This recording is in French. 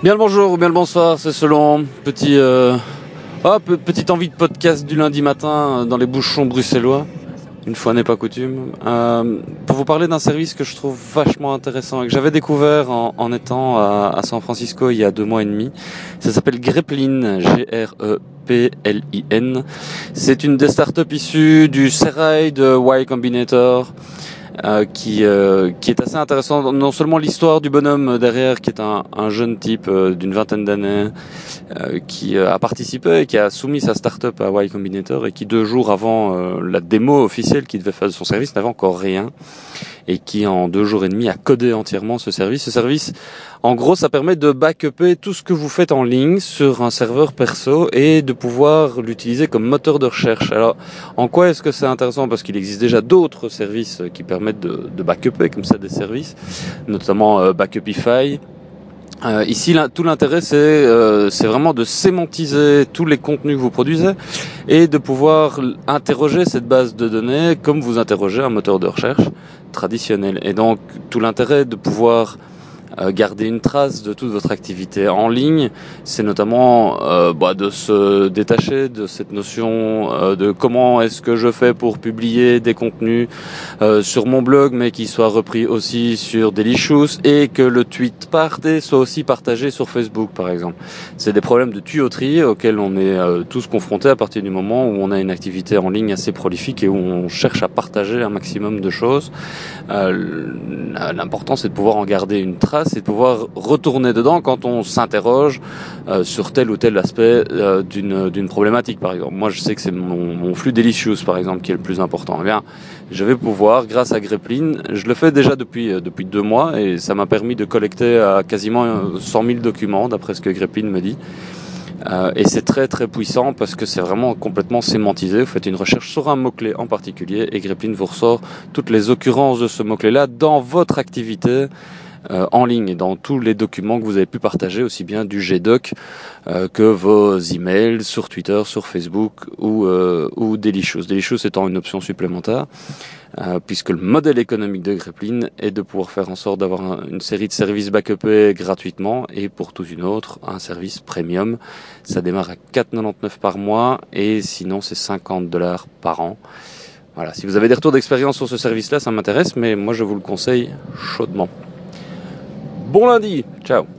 Bien le bonjour ou bien le bonsoir, c'est selon. Petit, euh, hop, petite envie de podcast du lundi matin dans les bouchons bruxellois. Une fois n'est pas coutume. Euh, pour vous parler d'un service que je trouve vachement intéressant et que j'avais découvert en, étant à, à, San Francisco il y a deux mois et demi. Ça s'appelle Greplin, G-R-E-P-L-I-N. C'est une des startups issues du Serail de Y Combinator. Euh, qui, euh, qui est assez intéressant. Non seulement l'histoire du bonhomme derrière, qui est un, un jeune type euh, d'une vingtaine d'années, euh, qui a participé et qui a soumis sa start-up à Y Combinator et qui deux jours avant la démo officielle qu'il devait faire de son service n'avait encore rien et qui en deux jours et demi a codé entièrement ce service. Ce service, en gros, ça permet de backuper tout ce que vous faites en ligne sur un serveur perso et de pouvoir l'utiliser comme moteur de recherche. Alors, en quoi est-ce que c'est intéressant? Parce qu'il existe déjà d'autres services qui permettent de, de backuper comme ça des services, notamment euh, Backupify. Euh, ici, tout l'intérêt, c'est euh, vraiment de sémantiser tous les contenus que vous produisez et de pouvoir interroger cette base de données comme vous interrogez un moteur de recherche traditionnel. Et donc, tout l'intérêt de pouvoir garder une trace de toute votre activité en ligne, c'est notamment euh, bah, de se détacher de cette notion euh, de comment est-ce que je fais pour publier des contenus euh, sur mon blog, mais qui soient repris aussi sur Delicious et que le tweet parté soit aussi partagé sur Facebook, par exemple. C'est des problèmes de tuyauterie auxquels on est euh, tous confrontés à partir du moment où on a une activité en ligne assez prolifique et où on cherche à partager un maximum de choses. Euh, l'important, c'est de pouvoir en garder une trace c'est de pouvoir retourner dedans quand on s'interroge euh, sur tel ou tel aspect euh, d'une d'une problématique, par exemple. Moi, je sais que c'est mon, flux Delicious, par exemple, qui est le plus important. Eh bien, je vais pouvoir, grâce à Greplin, je le fais déjà depuis euh, depuis deux mois et ça m'a permis de collecter quasiment 100 000 documents, d'après ce que Greplin me dit. Euh, et c'est très très puissant parce que c'est vraiment complètement sémantisé. Vous faites une recherche sur un mot-clé en particulier et Greplin vous ressort toutes les occurrences de ce mot-clé-là dans votre activité en ligne et dans tous les documents que vous avez pu partager, aussi bien du GDoc euh, que vos emails sur Twitter, sur Facebook ou, euh, ou Delicious. Delicious étant une option supplémentaire, euh, puisque le modèle économique de Greplin est de pouvoir faire en sorte d'avoir un, une série de services backupés gratuitement et pour toute une autre, un service premium. Ça démarre à 4,99 par mois et sinon c'est 50 dollars par an. Voilà, si vous avez des retours d'expérience sur ce service-là, ça m'intéresse, mais moi je vous le conseille chaudement. Bon lundi, ciao